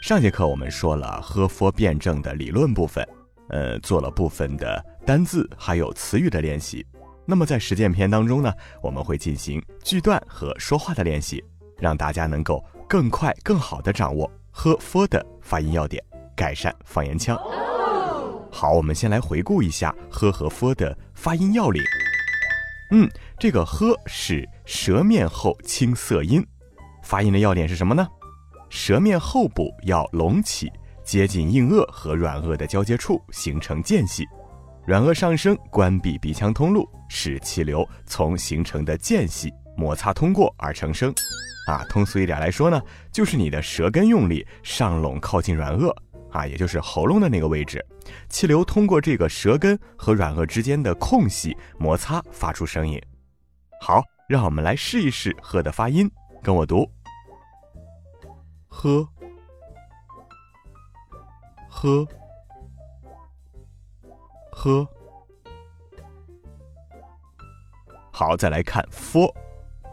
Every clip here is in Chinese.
上节课我们说了喝佛辩证的理论部分，呃，做了部分的单字还有词语的练习。那么在实践篇当中呢，我们会进行句段和说话的练习，让大家能够更快、更好的掌握喝佛的发音要点，改善方言腔。好，我们先来回顾一下喝和佛的发音要领。嗯，这个喝是舌面后清色音。发音的要点是什么呢？舌面后部要隆起，接近硬腭和软腭的交接处形成间隙，软腭上升，关闭鼻腔通路，使气流从形成的间隙摩擦通过而成声。啊，通俗一点来说呢，就是你的舌根用力上拢靠近软腭，啊，也就是喉咙的那个位置，气流通过这个舌根和软腭之间的空隙摩擦发出声音。好，让我们来试一试“喝”的发音，跟我读。喝，喝，喝。好，再来看 for，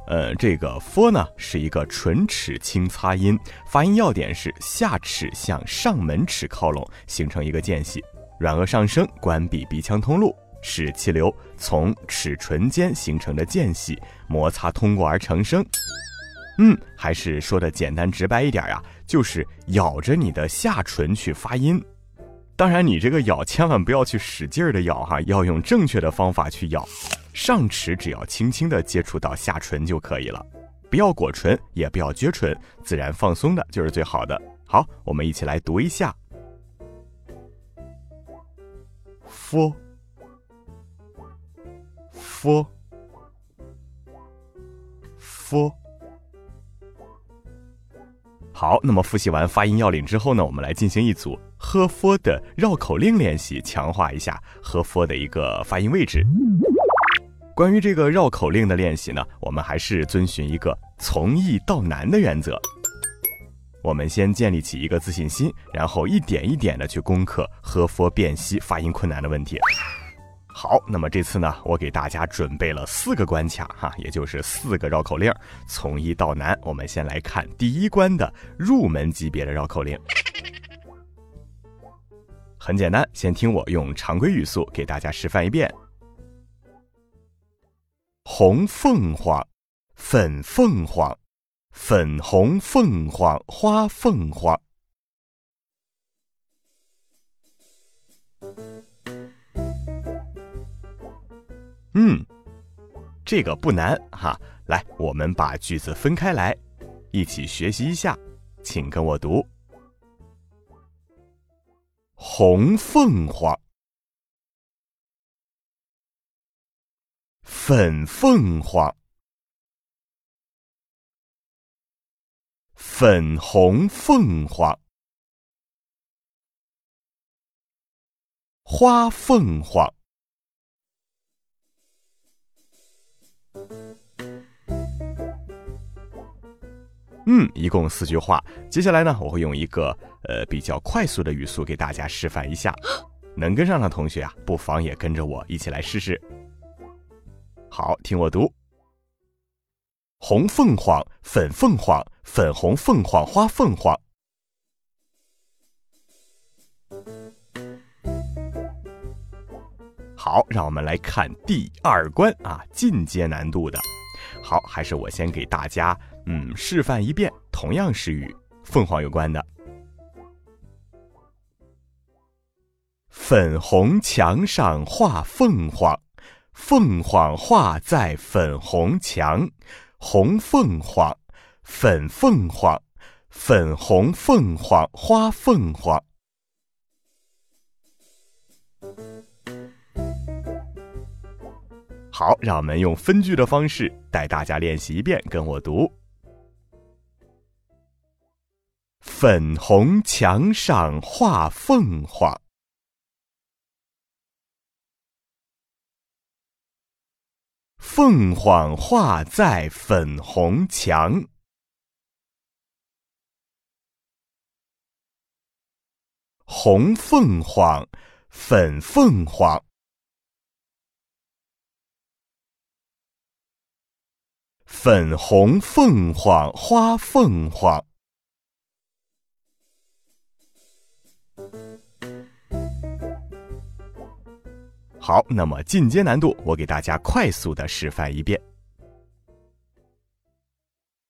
呃，这个 for 呢是一个唇齿轻擦音，发音要点是下齿向上门齿靠拢，形成一个间隙，软腭上升，关闭鼻腔通路，使气流从齿唇间形成的间隙摩擦通过而成声。嗯，还是说的简单直白一点呀，就是咬着你的下唇去发音。当然，你这个咬千万不要去使劲儿的咬哈，要用正确的方法去咬。上齿只要轻轻的接触到下唇就可以了，不要裹唇，也不要撅唇，自然放松的就是最好的。好，我们一起来读一下：f，f，f。好，那么复习完发音要领之后呢，我们来进行一组喝佛的绕口令练习，强化一下喝佛的一个发音位置。关于这个绕口令的练习呢，我们还是遵循一个从易到难的原则。我们先建立起一个自信心，然后一点一点的去攻克喝佛辨析发音困难的问题。好，那么这次呢，我给大家准备了四个关卡哈，也就是四个绕口令，从易到难。我们先来看第一关的入门级别的绕口令，很简单，先听我用常规语速给大家示范一遍：红凤凰，粉凤凰，粉红凤凰花凤凰。嗯，这个不难哈。来，我们把句子分开来，一起学习一下。请跟我读：红凤凰，粉凤凰，粉红凤凰，花凤凰。嗯，一共四句话。接下来呢，我会用一个呃比较快速的语速给大家示范一下。能跟上的同学啊，不妨也跟着我一起来试试。好，听我读：红凤凰，粉凤凰，粉红凤凰花凤凰。好，让我们来看第二关啊，进阶难度的。好，还是我先给大家。嗯，示范一遍，同样是与凤凰有关的。粉红墙上画凤凰，凤凰画在粉红墙，红凤凰，粉凤凰，粉红凤凰花凤凰。好，让我们用分句的方式带大家练习一遍，跟我读。粉红墙上画凤凰。凤凰画在粉红墙，红凤凰，粉凤凰，粉红凤凰花凤凰。好，那么进阶难度，我给大家快速的示范一遍。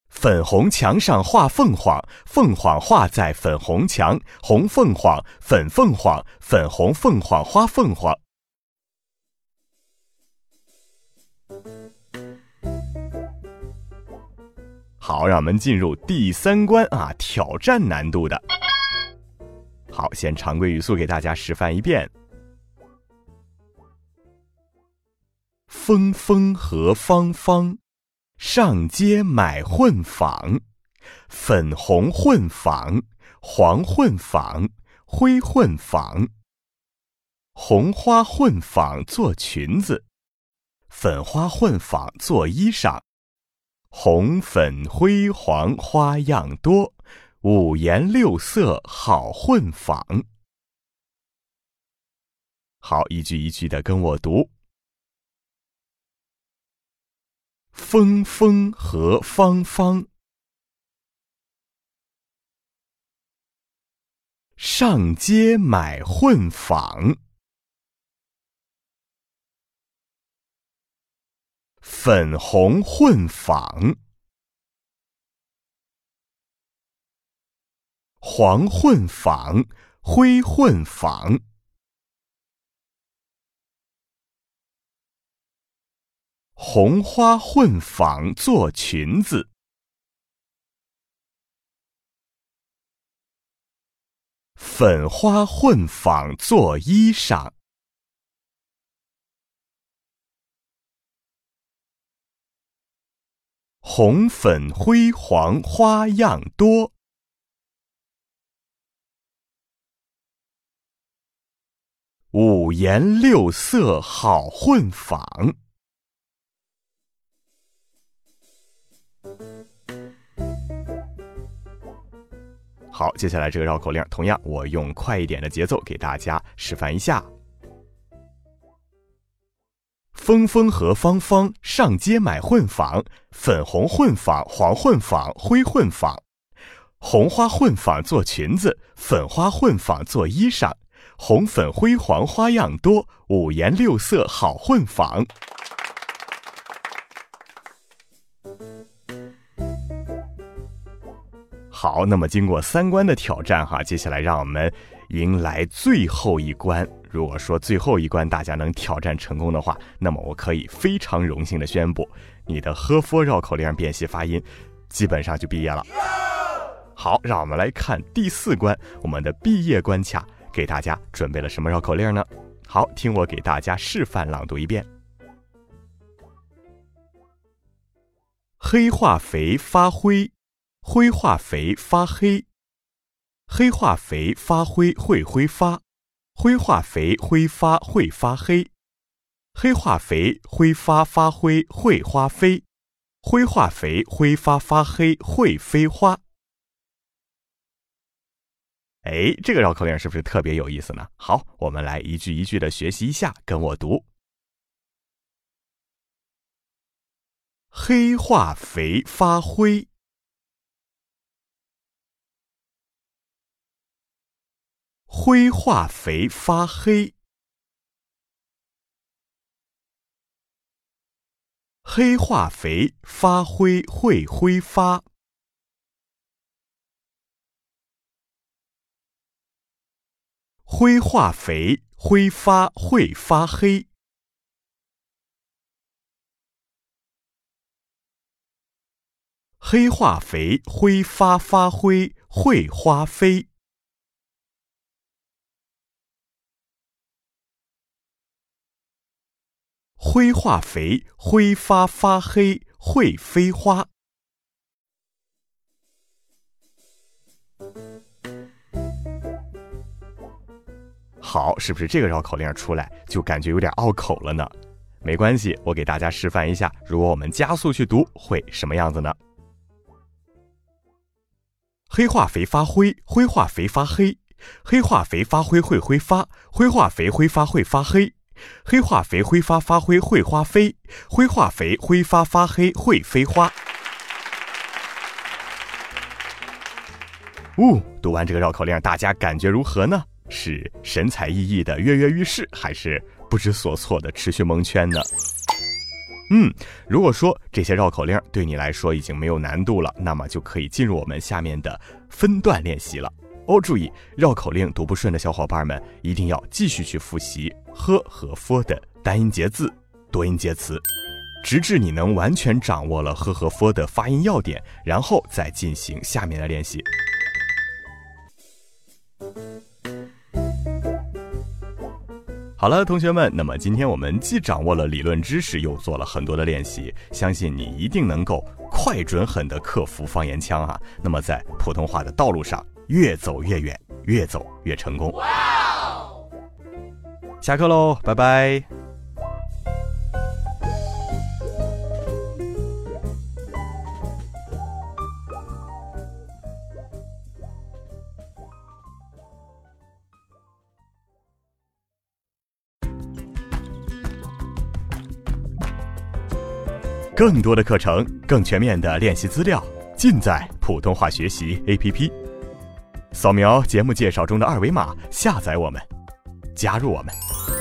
粉红墙上画凤凰，凤凰画在粉红墙，红凤凰，粉凤凰，粉红凤凰花凤凰。好，让我们进入第三关啊，挑战难度的。好，先常规语速给大家示范一遍。风风和芳芳，上街买混纺，粉红混纺，黄混纺，灰混纺。红花混纺做裙子，粉花混纺做衣裳，红粉灰黄花样多，五颜六色好混纺。好，一句一句的跟我读。风风和芳芳，上街买混纺，粉红混纺，黄混纺，灰混纺。红花混纺做裙子，粉花混纺做衣裳，红粉灰黄花样多，五颜六色好混纺。好，接下来这个绕口令，同样我用快一点的节奏给大家示范一下。风风和芳芳上街买混纺，粉红混纺，黄混纺，灰混纺，红花混纺做裙子，粉花混纺做衣裳，红粉灰黄花样多，五颜六色好混纺。好，那么经过三关的挑战哈，接下来让我们迎来最后一关。如果说最后一关大家能挑战成功的话，那么我可以非常荣幸的宣布，你的喝佛绕口令辨析发音基本上就毕业了。好，让我们来看第四关，我们的毕业关卡给大家准备了什么绕口令呢？好，听我给大家示范朗读一遍：黑化肥发灰。灰化肥发黑，黑化肥发灰会挥发，灰化肥挥发会发黑，黑化肥挥发发灰会花飞，灰化肥挥发发黑会飞花。哎，这个绕口令是不是特别有意思呢？好，我们来一句一句的学习一下，跟我读：黑化肥发灰。灰化肥发黑，黑化肥发灰会挥发，灰化肥挥发会发黑，黑化肥挥发发灰会花飞。灰化肥挥发发黑会飞花。好是不是这个绕口令出来就感觉有点拗口了呢？没关系我给大家示范一下如果我们加速去读会什么样子呢？黑化肥发灰灰化肥发黑。黑化肥发灰会挥发灰化肥挥发会发黑。黑化肥挥发发灰会花飞，灰化肥挥发发黑会飞花。呜，读完这个绕口令，大家感觉如何呢？是神采奕奕的跃跃欲试，还是不知所措的持续蒙圈呢？嗯，如果说这些绕口令对你来说已经没有难度了，那么就可以进入我们下面的分段练习了。哦，注意，绕口令读不顺的小伙伴们一定要继续去复习呵和 f 的单音节字、多音节词，直至你能完全掌握了呵和 f 的发音要点，然后再进行下面的练习。好了，同学们，那么今天我们既掌握了理论知识，又做了很多的练习，相信你一定能够快、准、狠地克服方言腔啊！那么在普通话的道路上越走越远，越走越成功。下课喽，拜拜。更多的课程，更全面的练习资料，尽在普通话学习 APP。扫描节目介绍中的二维码，下载我们，加入我们。